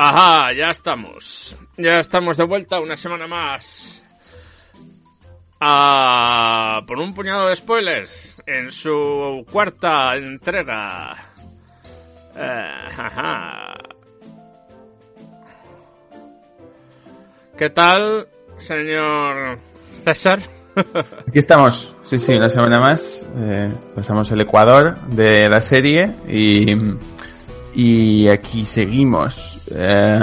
Ajá, ya estamos. Ya estamos de vuelta una semana más. Ah, por un puñado de spoilers en su cuarta entrega. Eh, ajá. ¿Qué tal, señor César? Aquí estamos, sí, sí, una semana más. Eh, pasamos el Ecuador de la serie y, y aquí seguimos. Eh,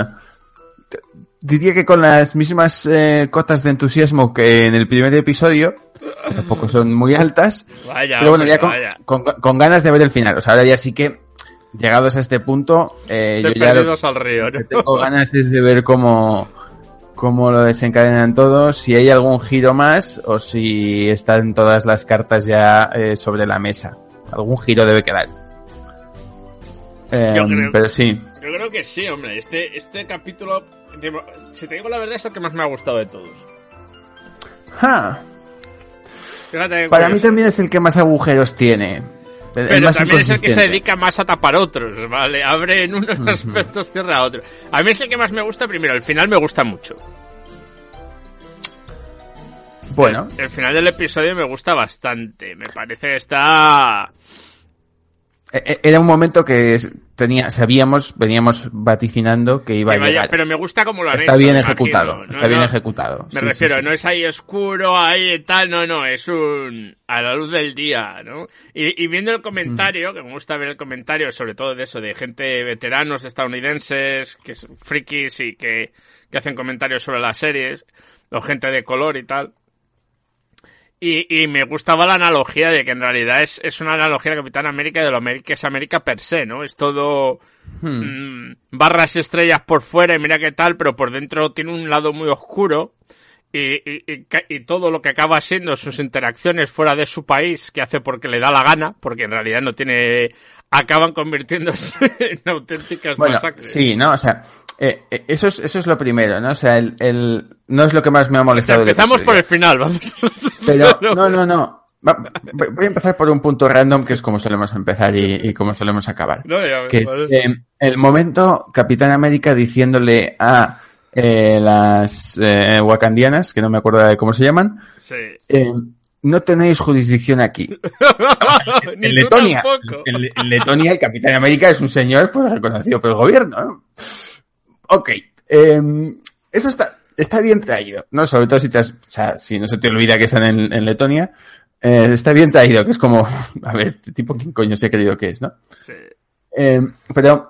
diría que con las mismas eh, cotas de entusiasmo que en el primer episodio, tampoco son muy altas, Vaya, pero bueno, ya con, vaya. con- con ganas de ver el final. O sea, ahora ya sí que, llegados a este punto, eh, yo ya lo perdidos al río, ¿no? que tengo ganas es de ver cómo, cómo lo desencadenan todo, si hay algún giro más o si están todas las cartas ya eh, sobre la mesa. Algún giro debe quedar. Eh, Yo creo- Pero sí. Yo creo que sí, hombre. Este, este capítulo, de- si te digo la verdad, es el que más me ha gustado de todos. Ja, Fíjate Para mí también es el que más agujeros tiene. El- el Pero más también es el que se dedica más a tapar otros, ¿vale? Abre en unos aspectos, cierra otros. A mí es el que más me gusta primero. El final me gusta mucho. Bueno, El final del episodio me gusta bastante. Me parece que está... e- e- era un momento que tenía, sabíamos, veníamos vaticinando que iba que a llegar. pero me gusta como lo han Está hecho. bien ejecutado, está No, bien ejecutado. Me Sí, refiero, sí, sí. no es ahí oscuro, ahí tal, no, no, es un... a la luz del día, ¿no? Y, y viendo el comentario, que me gusta ver el comentario, sobre todo de eso, de gente veteranos estadounidenses, que son frikis y que, que hacen comentarios sobre las series, o gente de color y tal. Y, y me gustaba la analogía de que en realidad es, es una analogía de Capitán América y de lo que es América per se, ¿no? Es todo Hmm. mm, barras y estrellas por fuera y mira qué tal, pero por dentro tiene un lado muy oscuro y, todo lo que acaba siendo sus interacciones fuera de su país que hace porque le da la gana, porque en realidad no tiene... acaban convirtiéndose en auténticas Bueno, masacres. sí, ¿no? O sea, eh, eh, eso, es, eso es lo primero, ¿no? O sea, el, el- no es lo que más me ha O sea, molestado. empezamos por el final, vamos. Pero, no, no, no. Voy a empezar por un punto random, que es como solemos empezar y, y como solemos acabar. No, ya, Que eh, el momento Capitán América diciéndole a eh, las eh, wakandianas, que no me acuerdo de cómo se llaman, Sí. eh, no tenéis jurisdicción aquí. En Letonia. En, en Letonia el Capitán América es un señor pues, reconocido por el gobierno. ¿no? Ok. eh, eso está, está bien traído, ¿no? Sobre todo si te has- o sea, si no se te olvida que están en, en Letonia. eh, está bien traído, que es como, a ver, tipo quién coño se ha creído que es, ¿no? Sí. Eh, pero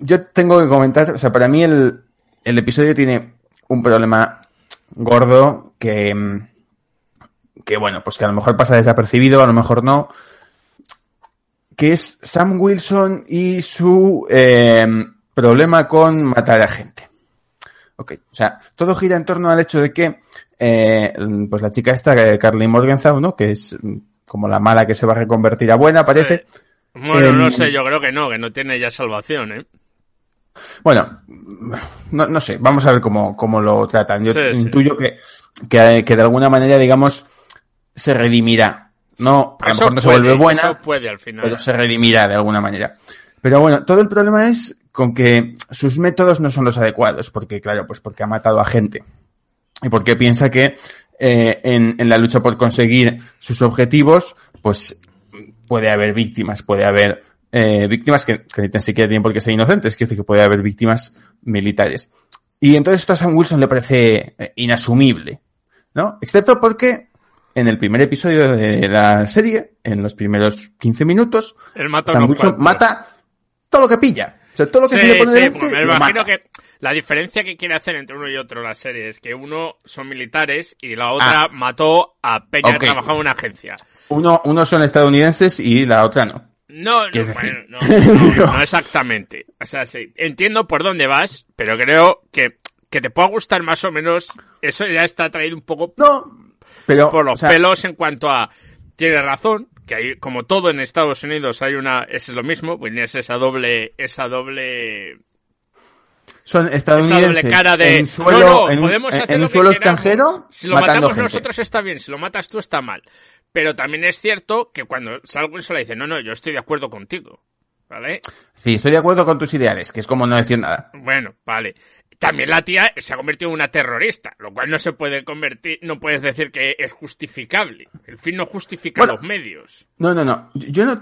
yo tengo que comentar, o sea, para mí el, el episodio tiene un problema gordo que, mm, que, bueno, pues que a lo mejor pasa desapercibido, a lo mejor no, que es Sam Wilson y su eh, problema con matar a gente. Ok, o sea, todo gira en torno al hecho de que, eh, pues la chica esta, eh, Carly Morgenthau, ¿no? Que es mm, como la mala que se va a reconvertir a buena, parece. Bueno, no sé, yo creo que no, que no tiene ya salvación, ¿eh? Bueno, no, no sé, vamos a ver cómo, cómo lo tratan. Yo Sí, sí. intuyo que, que, que de alguna manera, digamos, se redimirá. No, a lo mejor no se vuelve buena, puede al final. pero se redimirá de alguna manera. Pero bueno, todo el problema es con que sus métodos no son los adecuados, porque claro, pues porque ha matado a gente. Y porque piensa que eh, en, en la lucha por conseguir sus objetivos, pues puede haber víctimas, puede haber eh, víctimas que, que ni tan siquiera tienen por qué ser inocentes, quiere decir que puede haber víctimas militares. Y entonces esto a Sam Wilson le parece eh, inasumible, ¿no? Excepto porque en el primer episodio de la serie, en los primeros 15 minutos, Sam Wilson mata todo lo que pilla. O sea, todo lo que se Sí, le pone sí, delante, pues me lo imagino mata. que la diferencia que quiere hacer entre uno y otro la serie es que uno son militares y la otra mató a Peña Ok. que trabajaba en una agencia. Uno, unos son estadounidenses y la otra no. No, no, ¿Qué es bueno, no, no, no exactamente. O sea, sí, entiendo por dónde vas, pero creo que que te pueda gustar más o menos, eso ya está traído un poco No, pero... por los o sea, pelos en cuanto a tiene razón que hay como todo en Estados Unidos hay una es lo mismo pues es esa doble esa doble Son estadounidenses doble cara de en suelo, no, no, en un, podemos hacer en un suelo extranjero si lo matamos gente. nosotros está bien si lo matas tú está mal pero también es cierto que cuando Sal Wilson le dice no no yo estoy de acuerdo contigo ¿vale? Sí, estoy de acuerdo con tus ideales, que es como no decir nada. Bueno, vale. También la tía se ha convertido en una terrorista, lo cual no se puede convertir, no puedes decir que es justificable. El fin no justifica Bueno. los medios. No, no, no. Yo no.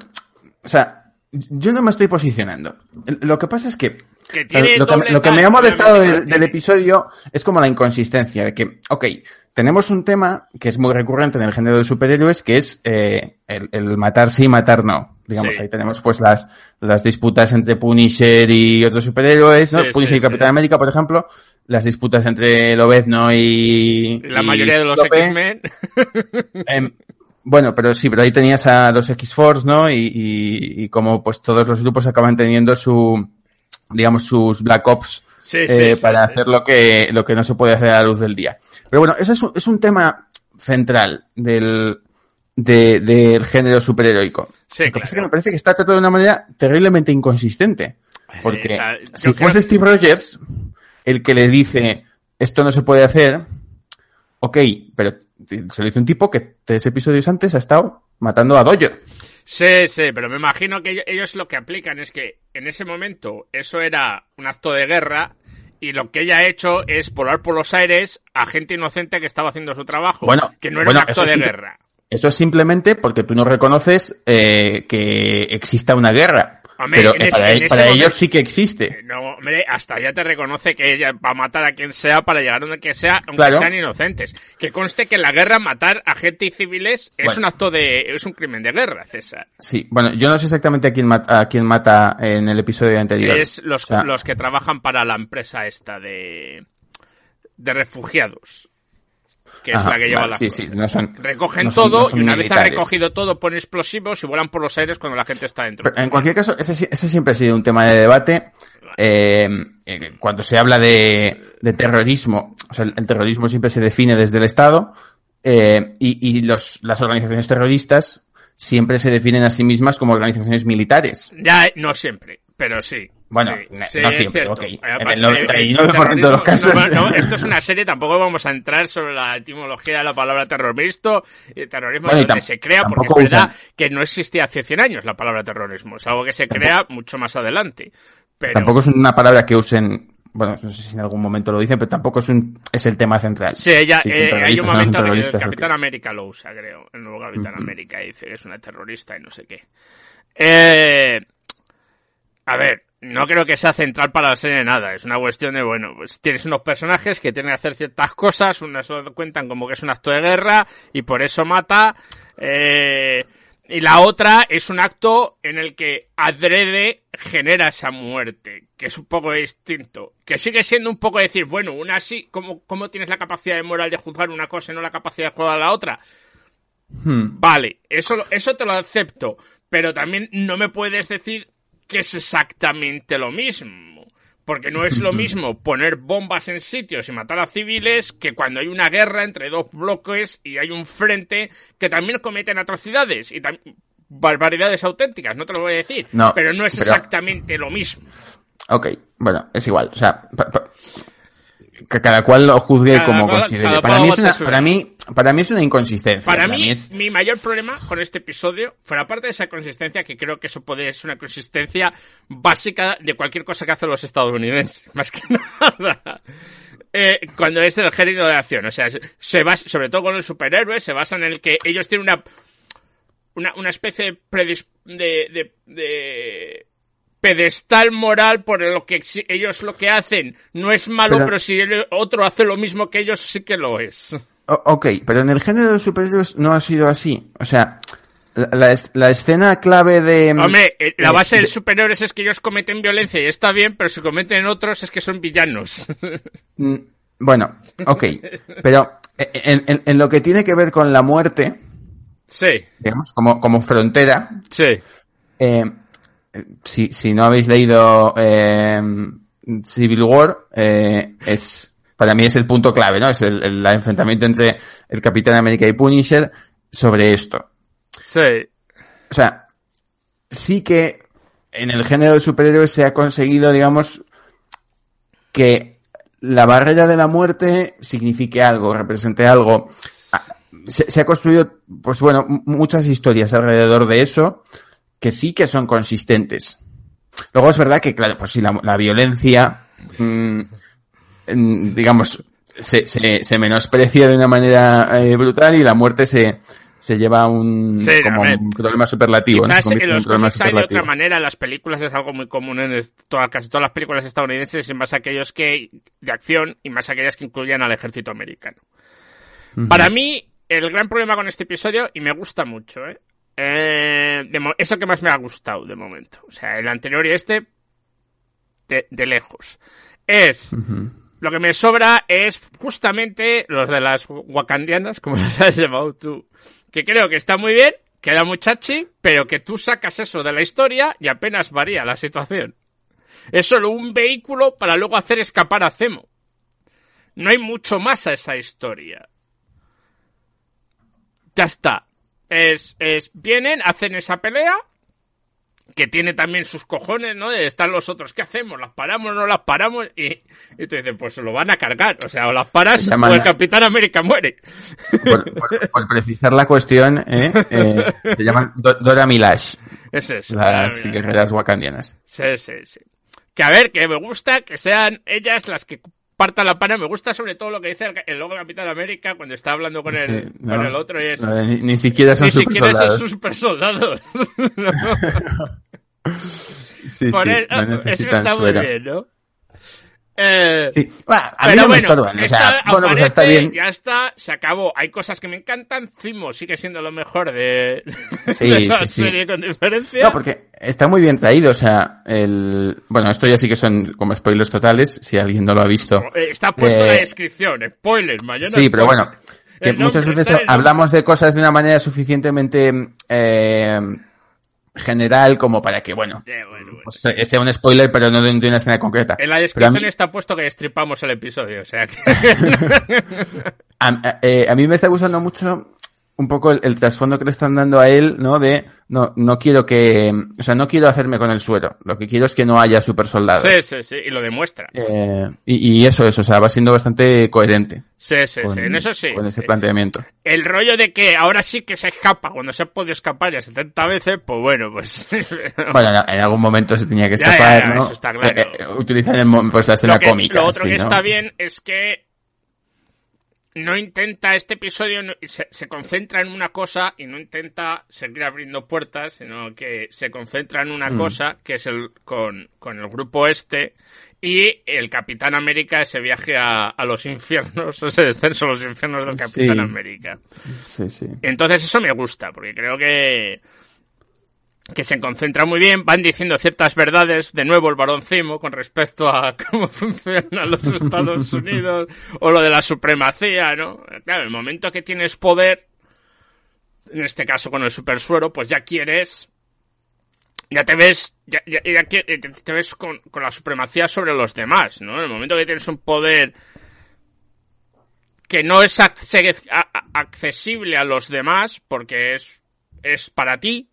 O sea, yo no me estoy posicionando. Lo que pasa es que. Que tiene lo, que, lo me ha molestado del, episodio es como la inconsistencia de que, ok, tenemos un tema que es muy recurrente en el género de superhéroes, que es eh, el, el matar sí, matar no. Digamos, Sí. ahí tenemos pues las, las disputas entre Punisher y otros superhéroes, ¿no? Sí, Punisher sí, y Capitán. América, por ejemplo. Las disputas entre Lobezno y... La y mayoría de los. X-Men. Em, bueno, pero sí, pero ahí tenías a los X-Force, ¿no? Y, y, y como pues todos los grupos acaban teniendo su, digamos, sus Black Ops Sí, sí, eh, para hacer lo que, lo que no se puede hacer a la luz del día. Pero bueno, eso es un, es un tema central del, de- del género superheroico. Sí, lo que pasa es que claro. me parece que está tratado de una manera terriblemente inconsistente. Porque Eh, la- si fuese Steve Rogers el que le dice esto no se puede hacer, ok, pero se lo dice un tipo que tres episodios antes ha estado matando a Dojo. Sí, sí, pero me imagino que ellos, lo que aplican es que en ese momento eso era un acto de guerra y lo que ella ha hecho es volar por los aires a gente inocente que estaba haciendo su trabajo, Bueno, que no era bueno, un acto de sí. guerra. Eso es simplemente porque tú no reconoces eh, que exista una guerra. Hombre, pero eh, ese- para, ellos sí que existe. No, hombre, hasta ya te reconoce que ella va a matar a quien sea para llegar donde que sea, aunque Claro. sean inocentes. Que conste que en la guerra matar a gente y civiles es Bueno. un acto de, es un crimen de guerra, César. Sí, bueno, yo no sé exactamente a quién, mata, a quién mata en el episodio anterior. Es los, O sea, los que trabajan para la empresa esta de, de refugiados. Que es ajá, la que lleva vale, la Sí, sí, no son, Recogen no son- todo no y una vez ha militares. recogido todo pone explosivos y vuelan por los aires cuando la gente está dentro. Pero en cualquier caso, ese, ese siempre ha sido un tema de debate. Eh, eh, cuando se habla de, de terrorismo, o sea, el, el terrorismo siempre se define desde el Estado eh, y, y los, las organizaciones terroristas siempre se definen a sí mismas como organizaciones militares. Ya, no siempre, pero sí. Bueno, sí, no- sí, no es siempre, cierto. ok. En el eh, 99% de los casos. no, no, esto es una serie, tampoco vamos a entrar sobre la etimología de la palabra terrorismo, terrorismo Bueno, donde se crea, porque es verdad usan- que no existía hace 100 años la palabra terrorismo, es algo que se crea mucho más adelante. Pero, Tampoco es una palabra que usen, bueno, no sé si en algún momento lo dicen, pero tampoco es, un, es el tema central. Sí, ella, son eh, hay un no momento que el ok. Capitán América lo usa, creo. El nuevo Capitán América dice que es una terrorista y no sé qué. Eh, a ver, no creo que sea central para la serie nada. Es una cuestión de, bueno, pues tienes unos personajes que tienen que hacer ciertas cosas, unas lo cuentan como que es un acto de guerra y por eso mata. Eh, y la otra es un acto en el que adrede genera esa muerte, que es un poco distinto. Que sigue siendo un poco decir, bueno, una sí, ¿cómo, cómo tienes la capacidad de moral de juzgar una cosa y no la capacidad de juzgar la otra? Hmm. Vale, eso, eso te lo acepto, pero también no me puedes decir que es exactamente lo mismo. Porque no es lo mismo poner bombas en sitios y matar a civiles que cuando hay una guerra entre dos bloques y hay un frente que también cometen atrocidades y barbaridades auténticas, no te lo voy a decir. No, pero no es pero- exactamente lo mismo. Ok, bueno, es igual. O sea, cada cual lo juzgue Cada como cual- considere. Para mí, es una, para, mí, para mí es una inconsistencia. Para mí, es... mi mayor problema con este episodio, fuera parte de esa consistencia, que creo que eso puede ser una consistencia básica de cualquier cosa que hacen los estadounidenses, más que nada. Eh, cuando es el género de acción, o sea, se basa, sobre todo con los superhéroes, se basa en el que ellos tienen una una, una especie de, predis- de, de, de pedestal moral por lo que ellos lo que hacen no es malo, Pero- pero si el otro hace lo mismo que ellos sí que lo es. O- ok, pero en el género de superhéroes no ha sido así. O sea, la, la es- la escena clave de... Hombre, eh, la eh, base de de- superiores es que ellos cometen violencia y está bien, pero si cometen otros es que son villanos. Mm, Bueno, ok, pero en, en- en lo que tiene que ver con la muerte, sí, digamos, como, como frontera, sí. eh, si, si no habéis leído eh, Civil War, eh, es para mí es el punto clave, ¿no? Es el, el enfrentamiento entre el Capitán América y Punisher sobre esto. Sí. O sea, sí que en el género de superhéroes se ha conseguido, digamos, que la barrera de la muerte signifique algo, represente algo. Ah, Se, se ha construido, pues bueno, muchas historias alrededor de eso que sí que son consistentes. Luego es verdad que, claro, pues si la, la violencia, mmm, digamos, se, se, se, menosprecia de una manera eh, brutal y la muerte se, se lleva un, sí, como un problema superlativo. Quizás ¿no? en los cómics hay de otra manera, las películas es algo muy común en todas, casi todas las películas estadounidenses, y más aquellos que de acción y más aquellas que incluyan al ejército americano. Uh -huh. Para mí, el gran problema con este episodio, y me gusta mucho, ¿eh? Eh de, es el que más me ha gustado de momento. O sea, el anterior y este, de, de lejos. Es... Uh -huh. Lo que me sobra es justamente los de las wakandianas, como las has llamado tú, que creo que está muy bien, queda muy chachi, pero que tú sacas eso de la historia y apenas varía la situación. Es solo un vehículo para luego hacer escapar a Zemo. No hay mucho más a esa historia. Ya está. Es, es, vienen, hacen esa pelea, que tiene también sus cojones, ¿no? De estar los otros, ¿qué hacemos? ¿Las paramos no las paramos? Y, y tú dices, pues se lo van a cargar. O sea, o las paras o el Capitán América muere. Por, por, por precisar la cuestión, ¿eh? eh se llaman Dora Milash. Es eso. Las guerreras wakandianas. Sí, sí, sí. Que a ver, que me gusta que sean ellas las que partan la pana. Me gusta sobre todo lo que dice el, el logo Capitán América cuando está hablando con el, sí, no, con el otro y es... No, ni, ni, siquiera son ni super siquiera soldados. son super soldados. sí, Por sí, no eso está muy bien, ¿no? Eh, Sí, bueno, a mí pero no me bueno, estorban, o sea, está- bueno, pues está bien. Ya está, se acabó. Hay cosas que me encantan. Zimo sigue siendo lo mejor de, Sí, de la sí, serie con diferencia. No, porque está muy bien traído, o sea, el... Bueno, esto ya sí que son como spoilers totales, si alguien no lo ha visto. Eh, Está puesto en la Eh, descripción. Spoilers, mañana. Sí, pero bueno, que muchas veces hablamos de cosas de una manera suficientemente eh, general como para que, bueno, Eh, bueno, bueno. pues, sea un spoiler, pero no de una escena concreta. En la descripción mí- está puesto que destripamos el episodio, o sea que... A, a- eh, a mí me está gustando mucho un poco el, el trasfondo que le están dando a él, ¿no? De, no, no quiero que, o sea, no quiero hacerme con el suero. Lo que quiero es que no haya super soldados. sí, sí, sí, y lo demuestra. Eh, y, y eso es, o sea, va siendo bastante coherente Sí, sí, con, sí, en eso sí. con ese sí. planteamiento. El rollo de que ahora sí que se escapa, cuando se ha podido escapar ya 70 veces, pues bueno, pues... Bueno, en, algún momento se tenía que Ya, ya, escapar, ya, ¿no? eso está claro. Eh, eh, utilizan el, pues la escena lo, que es- cómica. lo otro que ¿no? está bien es que no intenta este episodio no- se, se concentra en una cosa y no intenta seguir abriendo puertas sino que se concentra en una Mm. cosa que es el con, con el grupo este y el Capitán América ese viaje a, a los infiernos ese descenso a los infiernos del Capitán Sí. América Sí, sí. entonces eso me gusta, porque creo que que se concentra muy bien, van diciendo ciertas verdades, de nuevo el varón Cimo, con respecto a cómo funcionan los Estados Unidos, o lo de la supremacía, ¿no? Claro, el momento que tienes poder, en este caso con el supersuero, pues ya quieres, ya te ves, ya, ya- ya eh, te ves con, con la supremacía sobre los demás, ¿no? En el momento que tienes un poder que no es accesible a los demás porque es, es para ti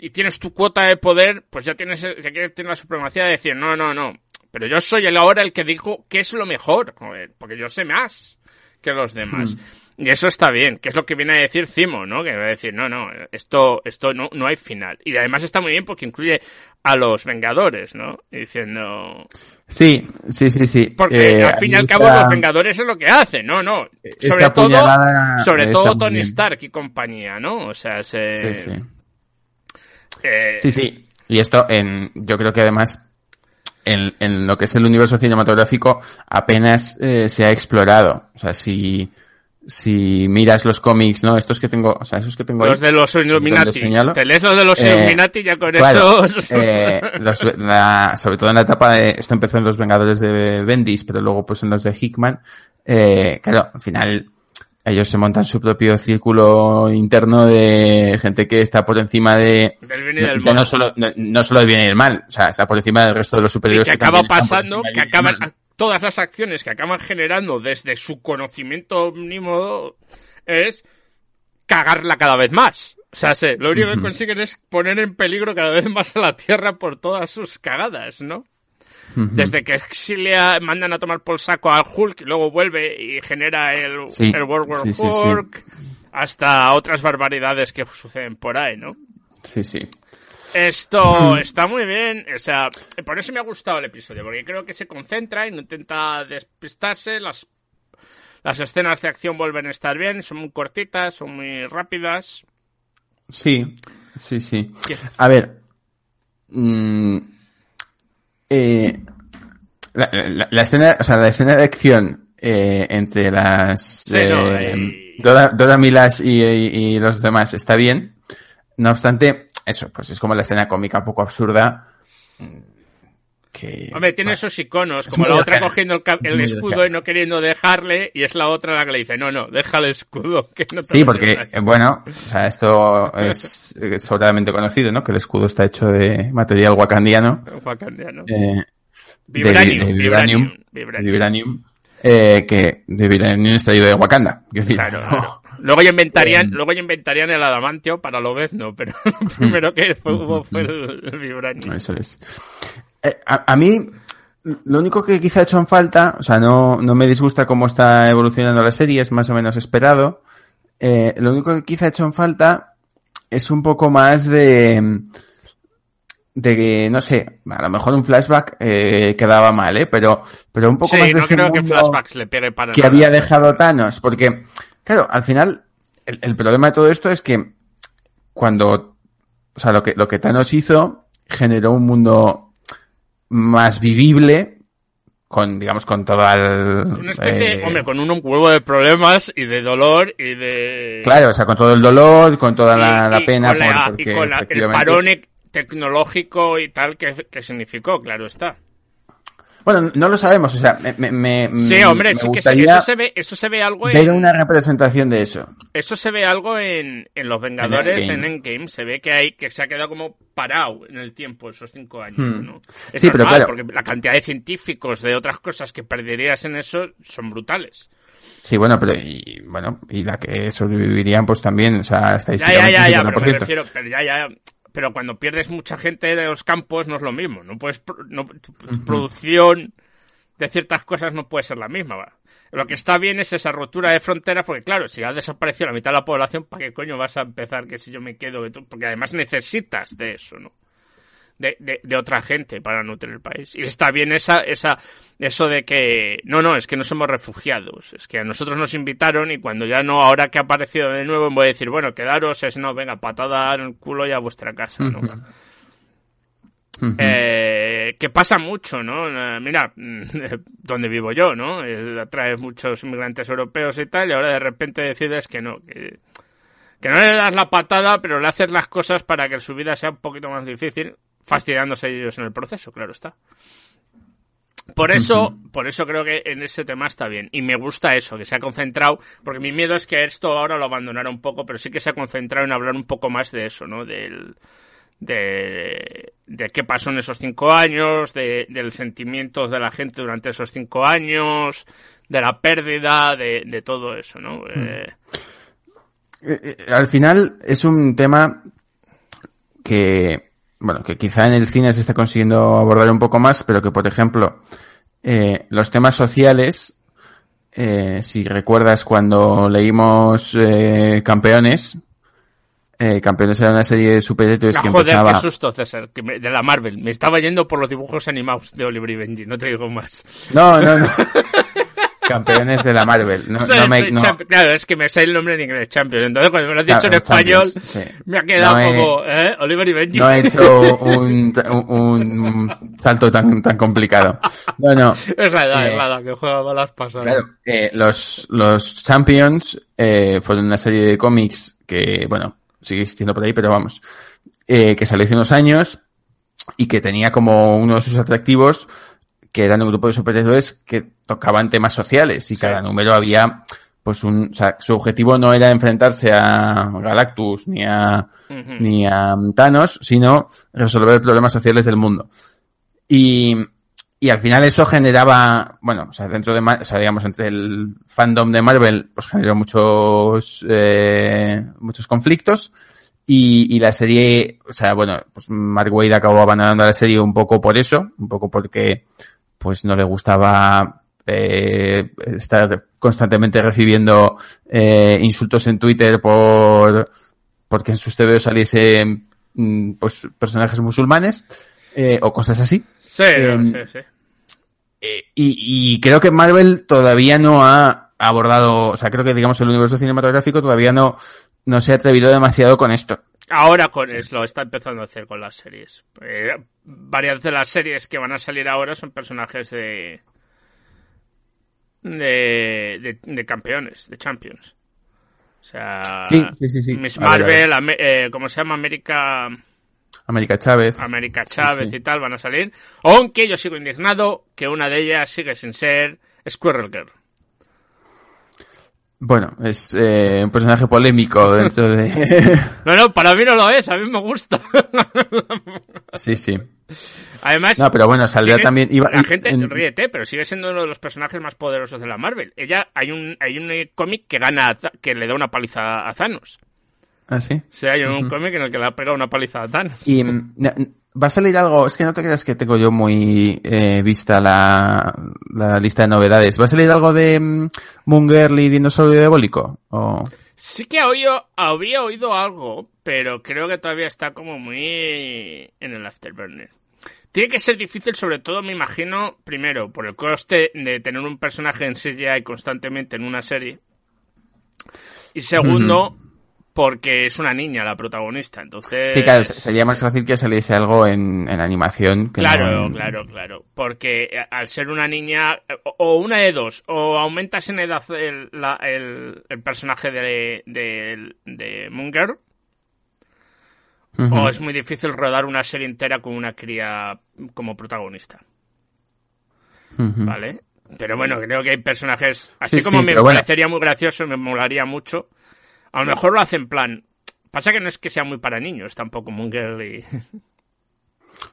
y tienes tu cuota de poder, pues ya tienes, ya tienes la supremacía de decir, no, no, no, pero yo soy el ahora el que dijo que es lo mejor, joder, porque yo sé más que los demás. Y eso está bien, que es lo que viene a decir Cimo, ¿no? Que va a decir, no, no, esto, esto no, no hay final. Y además está muy bien porque incluye a los Vengadores, ¿no? Diciendo, Sí, sí, sí, sí. porque Eh, al fin y al cabo los Vengadores es lo que hacen, no, no. esa Sobre todo, sobre todo Tony bien. Stark y compañía, ¿no? O sea, se, Sí, sí. Eh, Sí, sí. Y esto, en, yo creo que además, en, en lo que es el universo cinematográfico, apenas eh, se ha explorado. O sea, si, si miras los cómics, ¿no? Estos que tengo, o sea, esos que tengo ahí, los de los Illuminati. señalo. Te lees los de los Eh, Illuminati ya con Claro, esos. eh, los- la- sobre todo en la etapa de, esto empezó en los Vengadores de Bendis, pero luego pues en los de Hickman, eh, claro, al final ellos se montan su propio círculo interno de gente que está por encima de, del bien y no, del mal. no solo, no, no solo del bien y del mal, o sea, está por encima del resto de los y superiores. que acaba pasando, que y acaban, todas las acciones que acaban generando desde su conocimiento mínimo es cagarla cada vez más. O sea, se- lo único que consiguen es poner en peligro cada vez más a la Tierra por todas sus cagadas, ¿no? Desde que exilia, mandan a tomar por saco al Hulk y luego vuelve y genera el, Sí, el World War sí. Hulk, hasta otras barbaridades que suceden por ahí, ¿no? Sí, sí. Esto está muy bien, o sea, por eso me ha gustado el episodio, porque creo que se concentra y no intenta despistarse, las, las escenas de acción vuelven a estar bien, son muy cortitas, son muy rápidas. Sí, sí, sí. A ver, eh, la, escena, o sea, la escena de acción eh, entre las eh, Dora, Milas y, los demás está bien. No obstante, eso, pues es como la escena cómica un poco absurda. Que, Hombre, tiene esos iconos, como la otra cogiendo el, escudo y no queriendo dejarle, y es la otra la que le dice, no, no, deja el escudo, que no Sí, porque, bueno, o sea, esto es sobradamente conocido, ¿no? Que el escudo está hecho de material wakandiano. Wakandiano. Eh, Vibranium, vibranium, vibranium, eh, que de Vibranium extraído de Wakanda. claro, Luego ya inventarían, eh, luego ya inventarían el adamantio para lo vez no, pero lo primero que fue, hubo fue el, vibranium. Eso es. Eh, a, mí, lo único que quizá ha hecho en falta, o sea, no, no me disgusta cómo está evolucionando la serie, es más o menos esperado. Eh, lo único que quizá ha hecho en falta es un poco más de, de que, no sé, a lo mejor un flashback eh, quedaba mal, ¿eh? Pero, pero un poco más de no creo que flashbacks le pegue para que había dejado Thanos, porque, claro, al final, el, problema de todo esto es que cuando, o sea, lo que, lo que Thanos hizo generó un mundo más vivible, con, digamos, con toda el... Una especie, eh, hombre, con un huevo de problemas y de dolor y de... Claro, o sea, con todo el dolor, con toda la, pena. y con el parón tecnológico y tal que, que significó, claro está. Bueno, no lo sabemos, o sea, me, me Sí, hombre, sí que eso se ve, eso se ve algo en... Ver una representación de eso. Eso se ve algo en, en Los Vengadores, en Endgame. se ve que hay, que se ha quedado como parado en el tiempo esos cinco años, hmm. ¿no? sí, pero claro. porque la cantidad de científicos, de otras cosas que perderías en eso son brutales. Sí, bueno, pero y, bueno, y la que sobrevivirían pues también, o sea, estadísticamente ya, ya, ya, pero me refiero, pero ya, ya, pero cuando pierdes mucha gente de los campos no es lo mismo. No puedes, no, producción de ciertas cosas no puede ser la misma. Lo que está bien es esa rotura de fronteras, porque claro, si ha desaparecido la mitad de la población, ¿para qué coño vas a empezar que si yo me quedo? Porque además necesitas de eso, ¿no? De, de, otra gente para nutrir el país. Y está bien esa, esa, eso de que, no, no, es que no somos refugiados, es que a nosotros nos invitaron y cuando ya no, ahora que ha aparecido de nuevo, voy a decir, bueno, quedaros, es no, venga, patada en el culo y a vuestra casa, ¿no? eh, que pasa mucho, ¿no? Eh, mira, donde vivo yo, ¿no? Eh, atraes muchos inmigrantes europeos y tal, y ahora de repente decides que no, que, que no le das la patada, pero le haces las cosas para que su vida sea un poquito más difícil fastidiándose ellos en el proceso, claro está. Por eso, por eso creo que en ese tema está bien. Y me gusta eso, que se ha concentrado, porque mi miedo es que esto ahora lo abandonara un poco, pero sí que se ha concentrado en hablar un poco más de eso, ¿no? Del, de, de qué pasó en esos cinco años, de, del sentimiento de la gente durante esos cinco años, de la pérdida, de, de todo eso, ¿no? Mm. Eh, eh, eh, al final es un tema que bueno, que quizá en el cine se está consiguiendo abordar un poco más, pero que, por ejemplo, eh, los temas sociales, eh, si recuerdas cuando leímos eh, Campeones, eh, Campeones era una serie de superhéroes que ah, joder, empezaba... qué susto, César, que de la Marvel. Me estaba yendo por los dibujos animados de Oliver y Benji, no te digo más. No, no, no. campeones de la Marvel. No, Claro, es que me sé el nombre en inglés, Champions. Entonces, cuando me lo has dicho en español, me ha quedado como, ¿eh? Oliver y Benji. No he hecho un, un, salto tan, tan complicado. No, no. Es la edad, es la eh, edad, que juega balas pasadas. Claro, eh, los, los Champions eh, fueron una serie de cómics que, bueno, sigue existiendo por ahí, pero vamos, eh, que salió hace unos años y que tenía como uno de sus atractivos que eran un grupo de superhéroes que tocaban temas sociales y cada número había pues un, o sea, su objetivo no era enfrentarse a Galactus ni a, ni a Thanos, sino resolver problemas sociales del mundo. Y, y al final eso generaba, bueno, o sea, dentro de, o sea, digamos, entre el fandom de Marvel, pues generó muchos, eh, muchos conflictos. Y, y la serie, o sea, bueno, pues Mark Wade acabó abandonando la serie un poco por eso, un poco porque, pues no le gustaba eh, estar constantemente recibiendo eh, insultos en Twitter por porque en sus TVO saliese mm, pues personajes musulmanes eh, o cosas así. Sí, Em, sí, sí. Eh, y, y creo que Marvel todavía no ha abordado, o sea, creo que digamos el universo cinematográfico todavía no, no se ha atrevido demasiado con esto. Ahora con es, lo está empezando a hacer con las series. Eh, varias de las series que van a salir ahora son personajes de de, de, de campeones, de champions. O sea, Sí, sí, sí, sí. Miss A ver, a ver. Marvel, Ame- eh, ¿cómo se llama? América, América Chávez. América Chávez y tal van a salir. Aunque yo sigo indignado que una de ellas sigue sin ser Squirrel Girl. Bueno, es eh, un personaje polémico dentro de... No, no, para mí no lo es, a mí me gusta. sí, sí. Además, No, pero bueno, saldrá sigue- también... iba- la gente en- ríete, pero sigue siendo uno de los personajes más poderosos de la Marvel. Ella, hay un, hay un cómic que gana, que le da una paliza a Thanos. Ah, sí. O sea, hay un cómic en el que le ha pegado una paliza a Thanos. Y mm, va a salir algo, es que no te creas que tengo yo muy eh, vista la, la lista de novedades. ¿Va a salir algo de mm, Moon Girl y Dinosaurio Diabólico? O... Sí que oído, había oído algo, pero creo que todavía está como muy en el afterburner. Tiene que ser difícil, sobre todo, me imagino, primero, por el coste de tener un personaje en CGI constantemente en una serie. Y segundo, porque es una niña la protagonista. Entonces. Sí, claro, sería más fácil que saliese algo en, en animación. Que Claro, no claro, claro. Porque eh, al ser una niña, eh, o- una de dos, o aumentas en edad el, la- el- el personaje de, de, de Ujú. o es muy difícil rodar una serie entera con una cría como protagonista. ¿vale? Pero bueno, creo que hay personajes, así Sí, como sí, me bueno. parecería muy gracioso, me molaría mucho. A lo mejor lo hacen en plan. Pasa que no es que sea muy para niños tampoco Moon Girl y...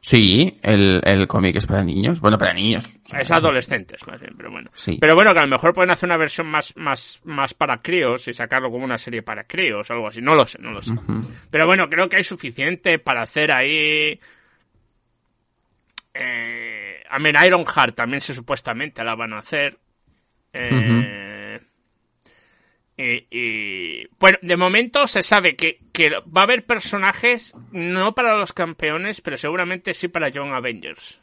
Sí, el, el cómic es para niños. Bueno, para niños. Es adolescentes, más bien, pero bueno. Sí. Pero bueno, que a lo mejor pueden hacer una versión más, más, más para críos y sacarlo como una serie para críos o algo así. No lo sé, no lo sé. Pero bueno, creo que hay suficiente para hacer ahí. Eh, a ver, Ironheart también se supuestamente la van a hacer. Eh, y, y- bueno, de momento se sabe que, que va a haber personajes no para los campeones, pero seguramente sí para Young Avengers.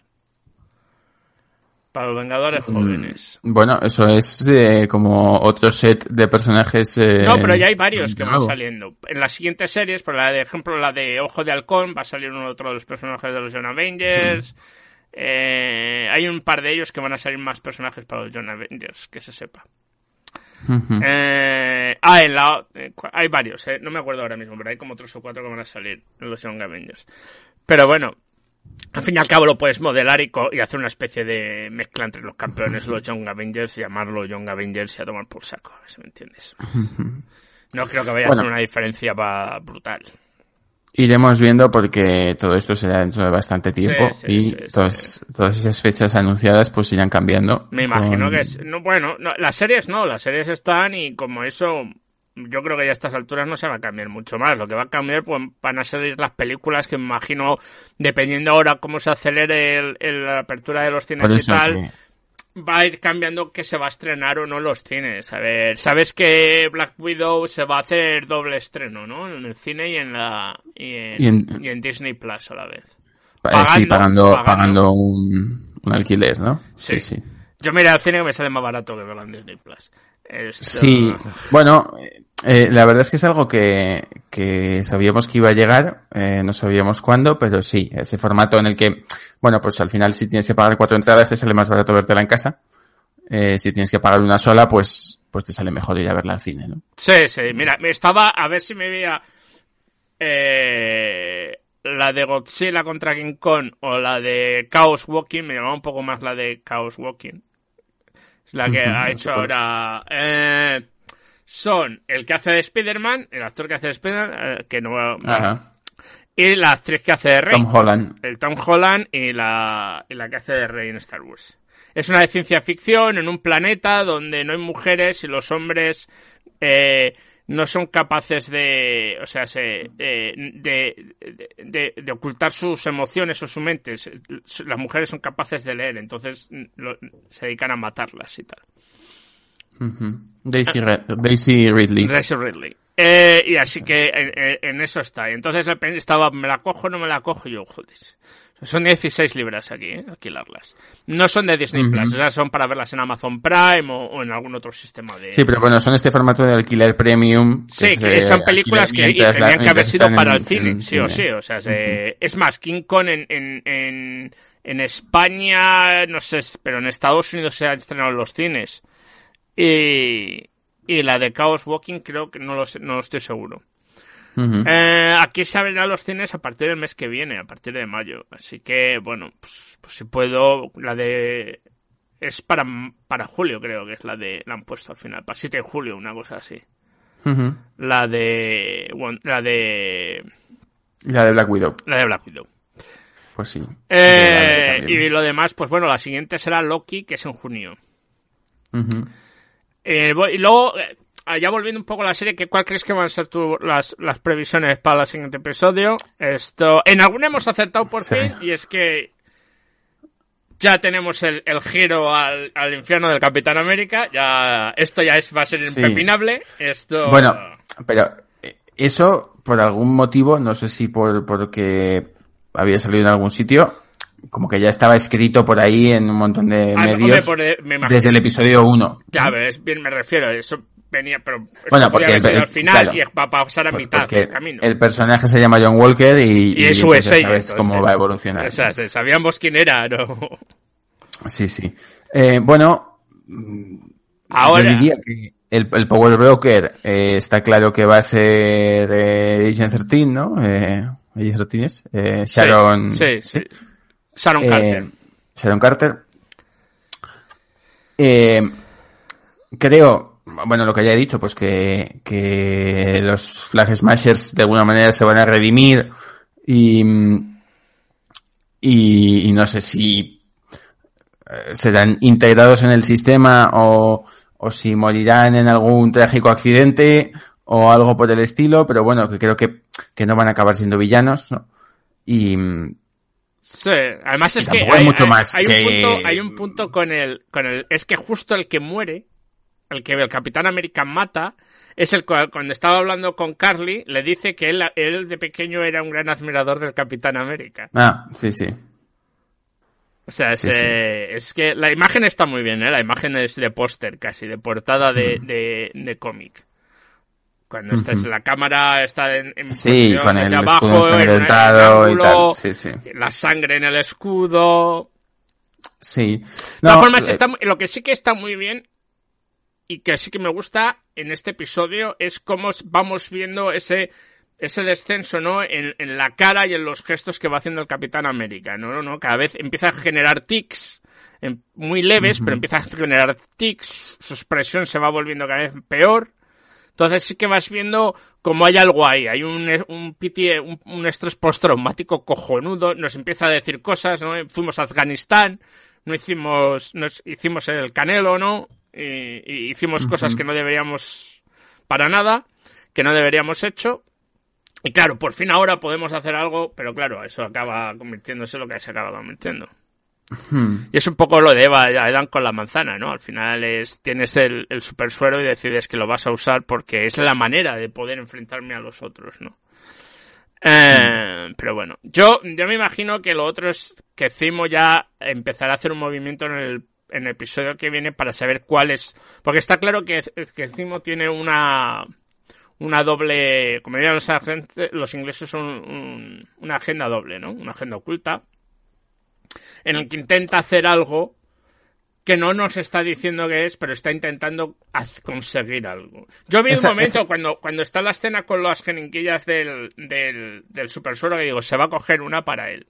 Para los Vengadores jóvenes. Bueno, eso es eh, como otro set de personajes. eh, No, pero ya hay varios que van saliendo. En las siguientes series, por la de ejemplo, la de Ojo de Halcón, va a salir uno otro de los personajes de los Young Avengers. Eh, hay un par de ellos que van a salir más personajes para los Young Avengers, que se sepa. Eh, ah, en la, eh, hay varios, eh, no me acuerdo ahora mismo, pero hay como tres o cuatro que van a salir en los Young Avengers. Pero bueno, al fin y al cabo lo puedes modelar y, co- y hacer una especie de mezcla entre los campeones, los Young Avengers, y llamarlo Young Avengers y a tomar por saco, si me entiendes. No creo que vaya a hacer una diferencia brutal. Iremos viendo porque todo esto será dentro de bastante tiempo sí, y sí, todas, todas esas fechas anunciadas pues irán cambiando. Me imagino con- que es, no, bueno, no, las series no, las series están y como eso, yo creo que ya a estas alturas no se va a cambiar mucho más. Lo que va a cambiar pues, van a ser las películas que me imagino, dependiendo ahora cómo se acelere el, el- la apertura de los cines y tal, que- va a ir cambiando que se va a estrenar o no los cines. A ver, sabes que Black Widow se va a hacer doble estreno, ¿no? En el cine y en la y en, Y en- y en Disney Plus a la vez. eh, sí, pagando- pagando, un, un alquiler, ¿no? Sí. sí. Yo me iré al cine que me sale más barato que verlo en Disney Plus. Esto- Sí, bueno, eh, la verdad es que es algo que, que sabíamos que iba a llegar, eh, no sabíamos cuándo, pero sí, ese formato en el que, bueno, pues al final si tienes que pagar cuatro entradas te sale más barato vértela en casa. Eh, si tienes que pagar una sola, pues, pues te sale mejor ir a verla al cine, ¿no? Sí, sí, mira, me estaba a ver si me veía eh, la de Godzilla contra King Kong o la de Chaos Walking, me llamaba un poco más la de Chaos Walking. Es la que ha hecho ahora. eh, son el que hace de Spider-Man, el actor que hace de Spider-Man, eh, que no. Ajá. Y la actriz que hace de Rey. Tom Holland. el Tom Holland y la, y la que hace de Rey en Star Wars. Es una de ciencia ficción en un planeta donde no hay mujeres y los hombres eh, no son capaces de, o sea, se, eh, de, de, de ocultar sus emociones o su mente. Las mujeres son capaces de leer, entonces lo- se dedican a matarlas y tal. Ujú. Daisy, Ridley. Daisy Ridley. Eh, y así que en, en, eso está. Y entonces estaba, ¿me la cojo o no me la cojo? Yo, joder. Son 16 libras aquí, ¿eh? alquilarlas. No son de Disney Plus, o sea, son para verlas en Amazon Prime o, en algún otro sistema de... Sí, pero bueno, son este formato de alquiler premium. sí, que son películas que tenían que haber sido para el cine, sí o sí. O sea, es más, King Kong en, en, en, en, España, no sé, pero en Estados Unidos se han estrenado en los cines. Y, y la de Chaos Walking creo que no lo, no lo estoy seguro eh, aquí se abrirán los cines a partir del mes que viene, a partir de mayo. Así que, bueno, pues, pues si puedo, la de... Es para, para julio, creo que es la de... La han puesto al final, para 7 de julio, una cosa así. La de... La de... La de Black Widow. La de Black Widow. Pues sí. Eh, y lo demás, pues bueno, la siguiente será Loki, que es en junio. Eh, y luego, eh, Ah, ya volviendo un poco a la serie, ¿cuál crees que van a ser tu, las, las previsiones para el siguiente episodio? Esto, en alguna hemos acertado por fin, y es que ya tenemos el, el giro al, al, infierno del Capitán América. Ya, esto ya es, va a ser impepinable. Esto. Bueno, pero eh, eso, por algún motivo, no sé si por, porque había salido en algún sitio, como que ya estaba escrito por ahí en un montón de ah, medios eh, desde el episodio 1. Claro, es bien, me refiero. Eso venía, pero bueno, porque el, al final y va a pasar a mitad del camino. El personaje se llama John Walker y, y, es su sabes cómo va a evolucionar. O sea, sabíamos quién era, ¿no? Sí, sí. Eh, bueno, ahora yo diría que el, el Power Broker eh, está claro que va a ser eh, Agent 13, ¿no? Eh, Agent 13 es eh, Sharon. Sí, sí. Sharon Carter. Sharon Carter. creo bueno, lo que ya he dicho, pues que, que los Flag Smashers de alguna manera se van a redimir y, y, no sé si eh, serán integrados en el sistema o, o si morirán en algún trágico accidente o algo por el estilo, pero bueno, que creo que, que no van a acabar siendo villanos, ¿no? Y, Sí, además es que hay, mucho más hay, un punto, hay un punto con el, con el, es que justo el que muere el que el Capitán América mata, es el cual, cuando estaba hablando con Carly, le dice que él, él de pequeño era un gran admirador del Capitán América. Ah, sí, sí. O sea, es, eh, es que la imagen está muy bien, ¿eh? La imagen es de póster casi, de portada de, de, de cómic. Cuando estás en la cámara, está en, en sí, con el abajo, y tal. Sí, sí. la sangre en el escudo. Sí. de todas formas, eh, está, lo que sí que está muy bien y que sí que me gusta en este episodio es cómo vamos viendo ese ese descenso, ¿no? En, en, la cara y en los gestos que va haciendo el Capitán América, ¿no? ¿no? Cada vez empieza a generar tics, muy leves, pero empieza a generar tics, su expresión se va volviendo cada vez peor. Entonces sí que vas viendo como hay algo ahí, hay un, un, un, un estrés postraumático cojonudo, nos empieza a decir cosas, ¿no? Fuimos a Afganistán, no hicimos, nos hicimos el Canelo, ¿no? y, hicimos cosas que no deberíamos para nada, que no deberíamos hecho. Y claro, por fin ahora podemos hacer algo, pero claro, eso acaba convirtiéndose en lo que se acaba convirtiendo. Y es un poco lo de Eva Edan con la manzana, ¿no? Al final es, tienes el, el super suero y decides que lo vas a usar porque es la manera de poder enfrentarme a los otros, ¿no? Eh, pero bueno, yo, yo me imagino que lo otro es que Cimo ya empezará a hacer un movimiento en el en el episodio que viene para saber cuál es. Porque está claro que, que Cimo tiene una una doble, como dirían los, agentes, los ingleses son una agenda doble, ¿no? Una agenda oculta en el que intenta hacer algo que no nos está diciendo que es, pero está intentando conseguir algo. Yo vi un momento cuando, cuando está la escena con las jeringuillas del, del, del super suero que digo, se va a coger una para él.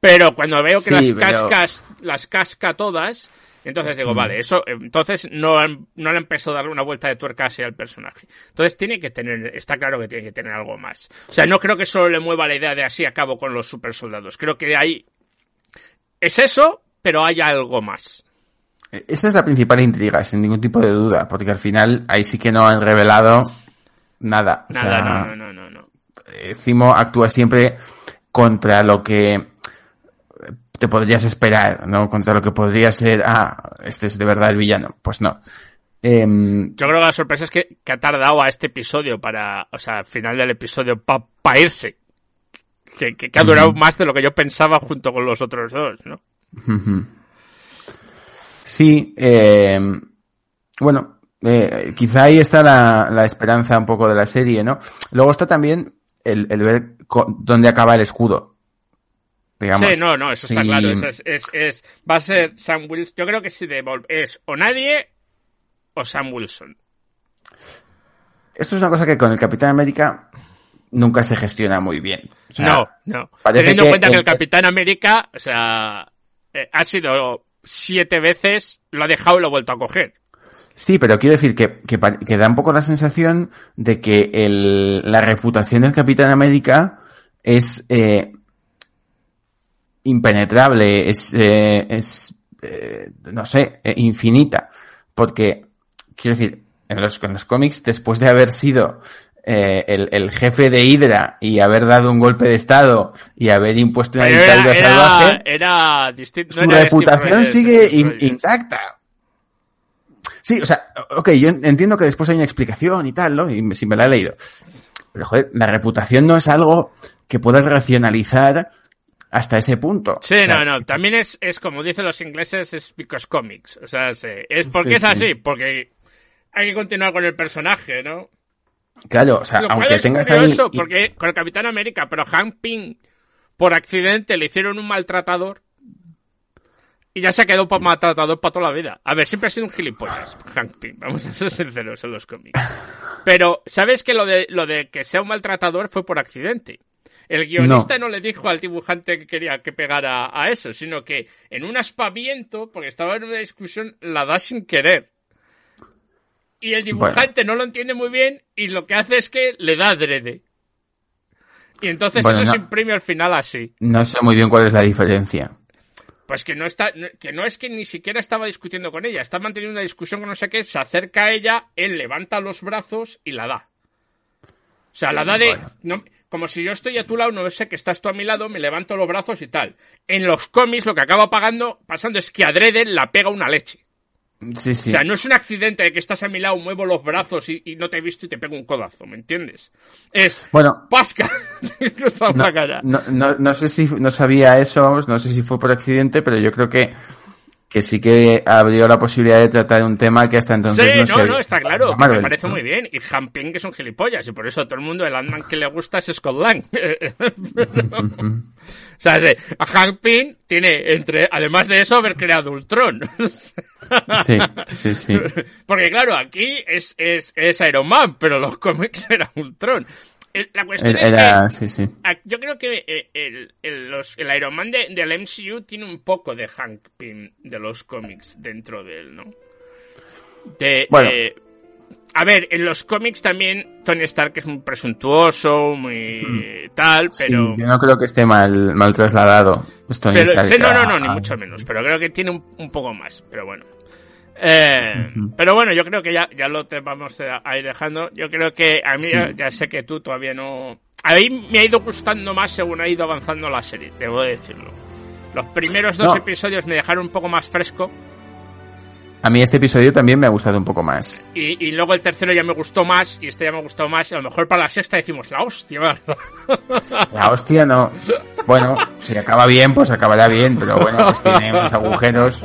Pero cuando veo que las cascas, las casca todas, entonces digo, vale, eso, entonces no, no le empezó a darle una vuelta de tuerca así al personaje. Entonces tiene que tener, está claro que tiene que tener algo más. O sea, no creo que solo le mueva la idea de así acabo con los super soldados. Creo que hay, es eso, pero hay algo más. E, esa es la principal intriga, sin ningún tipo de duda, porque al final ahí sí que no han revelado nada. Nada, no, no, no, no. Cimo actúa siempre contra lo que te podrías esperar, ¿no? Contra lo que podría ser, ah, este es de verdad el villano. Pues no. Em, Yo creo que la sorpresa es que, que ha tardado a este episodio para, o sea, al final del episodio para irse. Que, que, que ha durado más de lo que yo pensaba junto con los otros dos, ¿no? Sí, eh, bueno, eh, quizá ahí está la, la esperanza un poco de la serie, ¿no? Luego está también el, el ver dónde acaba el escudo. Digamos. Sí, no, no, eso está Sí. claro. Eso es, es, es- va a ser Sam Wilson. Yo creo que si Devolve es o nadie o Sam Wilson. Esto es una cosa que con el Capitán América nunca se gestiona muy bien. O sea, no, no. Teniendo en cuenta que el- Capitán América, o sea, eh, ha sido siete veces, lo ha dejado y lo ha vuelto a coger. Sí, pero quiero decir que, que, da un poco la sensación de que el, la reputación del Capitán América es eh, impenetrable, es, eh, es no sé, infinita. Porque, quiero decir, en los, en los cómics, después de haber sido eh, el, el jefe de Hydra y haber dado un golpe de estado y haber impuesto una Pero dictadura era, salvaje, era, era distinto. su no era reputación Steve sigue in- intacta. Sí, o sea, ok, yo entiendo que después hay una explicación y tal, ¿no? Y si me la he leído. Pero, joder, la reputación no es algo que puedas racionalizar hasta ese punto. Sí, O sea, no, no. También es, es como dicen los ingleses, es because comics. O sea, es, es porque Sí, es sí. así, porque hay que continuar con el personaje, ¿no? Claro, o sea, Lo cual aunque es tengas curioso, porque con el Capitán América, pero Hank Pym, por accidente, le hicieron un maltratador y ya se ha quedado para maltratador para toda la vida. A ver, siempre ha sido un gilipollas, Hank Pym, vamos a ser sinceros en los cómics. Pero, ¿sabes que lo de, lo de que sea un maltratador fue por accidente? El guionista no. le dijo al dibujante que quería que pegara a eso, sino que en un aspaviento, porque estaba en una discusión, la da sin querer. Y el dibujante no lo entiende muy bien y lo que hace es que le da adrede. Y entonces Bueno, eso no. se imprime al final así. No sé muy bien cuál es la diferencia. Pues que no está, que no es que ni siquiera estaba discutiendo con ella, está manteniendo una discusión con no sé qué, se acerca a ella, él levanta los brazos y la da. O sea, la da de, Bueno. no- como si yo estoy a tu lado, no sé que estás tú a mi lado, me levanto los brazos y tal. En los cómics lo que acaba pagando, pasando es que adrede la pega una leche. Sí, sí. O sea, no es un accidente de que estás a mi lado, muevo los brazos y, y no te he visto y te pego un codazo, ¿me entiendes? Es Bueno, pasca, no, no, no, no sé si no sabía eso, no sé si fue por accidente, pero yo creo que, que sí que abrió la posibilidad de tratar un tema que hasta entonces sí, no, se no, había- no, está claro. Marvel, me parece muy bien. Y Hamping, que es un gilipollas. Y por eso a todo el mundo el Ant-Man que le gusta es Scott Lang. o sea, sí, Hank Pym tiene, entre, además de eso, haber creado Ultron. Sí, sí, sí. Porque claro, aquí es, es, es Iron Man, pero los cómics era Ultron. La cuestión Era, es que era- sí, sí. Yo creo que eh, el, el, los- el Iron Man de- del MCU tiene un poco de Hank Pym de los cómics dentro de él, ¿no? De, Bueno. eh, a ver, en los cómics también Tony Stark es muy presuntuoso, muy tal, pero... Sí, yo no creo que esté mal, mal trasladado. Tony pero Stark sí, no, no, no, a- ni mucho menos, pero creo que tiene un, un poco más, pero bueno. Eh. Pero bueno, yo creo que ya, ya lo te vamos a, a ir dejando. Yo creo que a mí, Sí. ya, ya sé que tú todavía no... A mí me ha ido gustando más según ha ido avanzando la serie, debo decirlo. Los primeros dos No. episodios me dejaron un poco más fresco A mí este episodio también me ha gustado un poco más. y, y luego el tercero ya me gustó más y este ya me ha gustado más y a lo mejor para la sexta decimos la hostia, ¿verdad? La hostia no. Bueno, si acaba bien, pues acabará bien, pero bueno, pues tiene unos agujeros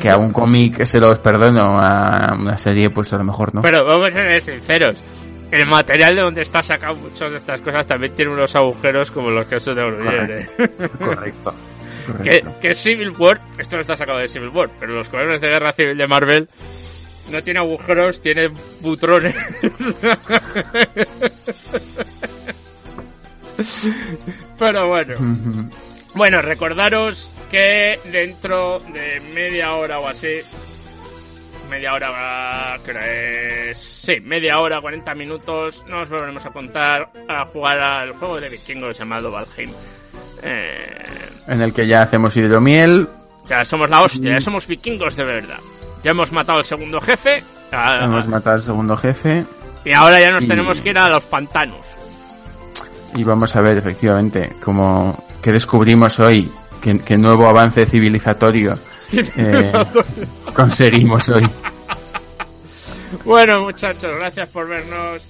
que a un cómic se los perdono, a una serie pues a lo mejor no. Pero vamos a ser sinceros. El material de donde está sacado muchas de estas cosas también tiene unos agujeros como los casos de Eurogear, ¿eh? Correcto. Que, que Civil War, esto no está sacado de Civil War, pero los colores de guerra civil de Marvel no tiene agujeros, tiene butrones. pero bueno. Bueno, recordaros que dentro de media hora o así, media hora, ¿qué hora es? Sí, media hora, 40 minutos, nos volveremos a contar a jugar al juego de vikingos llamado Valheim. Eh, En el que ya hacemos hidromiel. ya somos la hostia, ya somos vikingos de verdad. Ya hemos matado al segundo jefe a- Hemos matado al segundo jefe. y ahora ya nos y- tenemos que ir a los pantanos. Y vamos a ver efectivamente cómo que descubrimos hoy, qué, qué nuevo avance civilizatorio eh, conseguimos hoy. Bueno, muchachos, gracias por vernos.